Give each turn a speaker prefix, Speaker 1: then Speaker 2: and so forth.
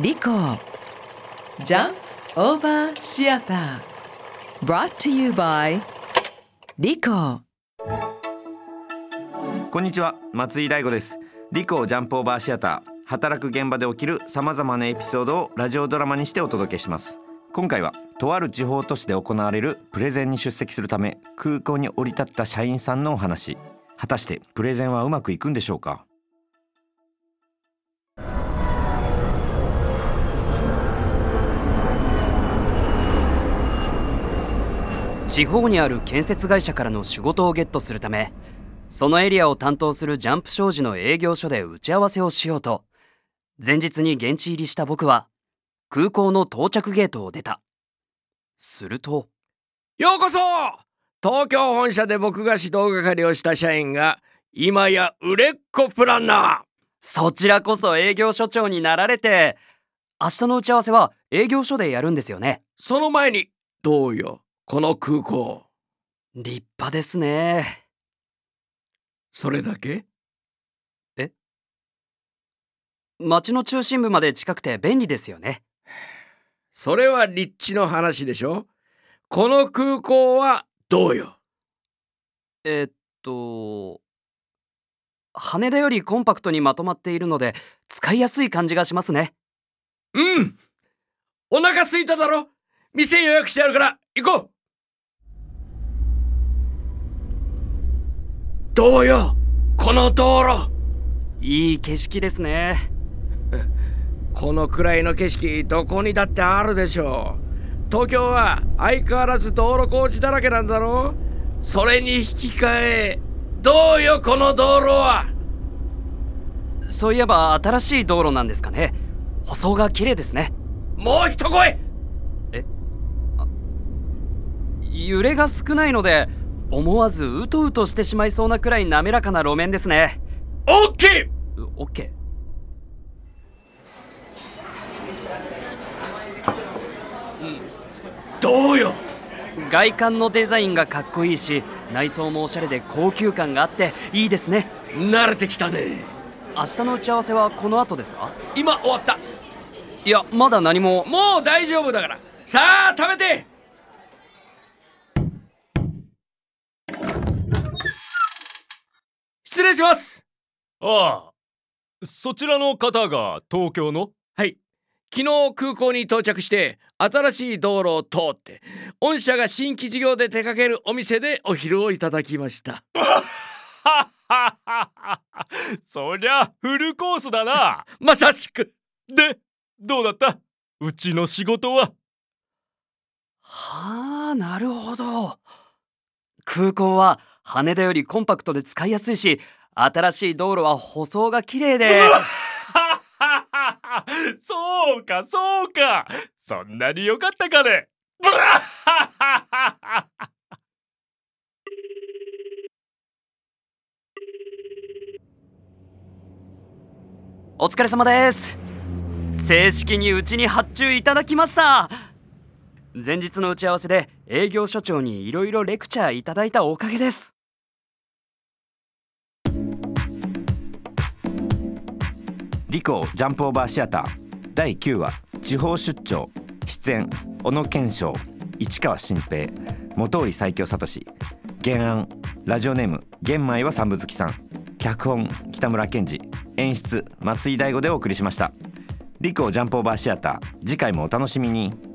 Speaker 1: リコジャンオーバーシアター brought to you by リコ
Speaker 2: こんにちは。松井大吾です。リコジャンプオーバーシアター働く現場で起きるさまざまなエピソードをラジオドラマにしてお届けします。今回はとある地方都市で行われるプレゼンに出席するため空港に降り立った社員さんのお話。果たしてプレゼンはうまくいくんでしょうか？
Speaker 3: 地方にある建設会社からの仕事をゲットするためそのエリアを担当するジャンプ商事の営業所で打ち合わせをしようと前日に現地入りした僕は空港の到着ゲートを出た。すると
Speaker 4: ようこそ!東京本社で僕が指導係をした社員が今や売れっ子プランナー。
Speaker 3: そちらこそ営業所長になられて明日の打ち合わせは営業所でやるんですよね。
Speaker 4: その前にどうよ?この空港。
Speaker 3: 立派ですね。
Speaker 4: それだけ？
Speaker 3: 街の中心部まで近くて便利ですよね。
Speaker 4: それは立地の話でしょ？この空港はどうよ？
Speaker 3: えっと羽田よりコンパクトにまとまっているので使いやすい感じがしますね。
Speaker 4: うん。お腹空いただろ？店予約してあるから行こうどうよこの道路。
Speaker 3: いい景色ですね。
Speaker 4: このくらいの景色どこにだってあるでしょう。東京は相変わらず道路工事だらけなんだろそれに引き換えどうよこの道路は。
Speaker 3: そういえば新しい道路なんですかね。舗装が綺麗ですね。
Speaker 4: もう一声。
Speaker 3: 揺れが少ないので思わずうとうとしてしまいそうなくらい滑らかな路面ですね。
Speaker 4: オッケ
Speaker 3: うオッケ
Speaker 4: ーどうよ？
Speaker 3: ー外観のデザインがかっこいいし内装もおしゃれで高級感があっていいですね。
Speaker 4: 慣れてきたね。
Speaker 3: 明日の打ち合わせはこの後ですか？
Speaker 4: 今終わった。
Speaker 3: いやまだ何も。
Speaker 4: もう大丈夫だから。さあ食べて礼します。
Speaker 5: ああそちらの方が東京の？
Speaker 4: はい。昨日空港に到着して新しい道路を通って御社が新規事業で手掛けるお店でお昼をいただきました。
Speaker 5: そりゃフルコースだな。
Speaker 4: まさしく。
Speaker 5: でどうだった？うちの仕事は？
Speaker 3: はあなるほど。空港は羽田よりコンパクトで使いやすいし新しい道路は舗装が綺麗で。
Speaker 5: そうかそうか。そんなに良かったかね。
Speaker 3: お疲れ様です。正式にうちに発注いただきました。前日の打ち合わせで営業所長にいろいろレクチャーいただいたおかげです。
Speaker 2: リコジャンプオーバーシアター。第9話地方出張。出演小野賢章。市川新平。元織最強聡原案ラジオネーム玄米は三部月さん。脚本北村賢治。演出松井大吾でお送りしました。リコジャンプオーバーシアター。次回もお楽しみに。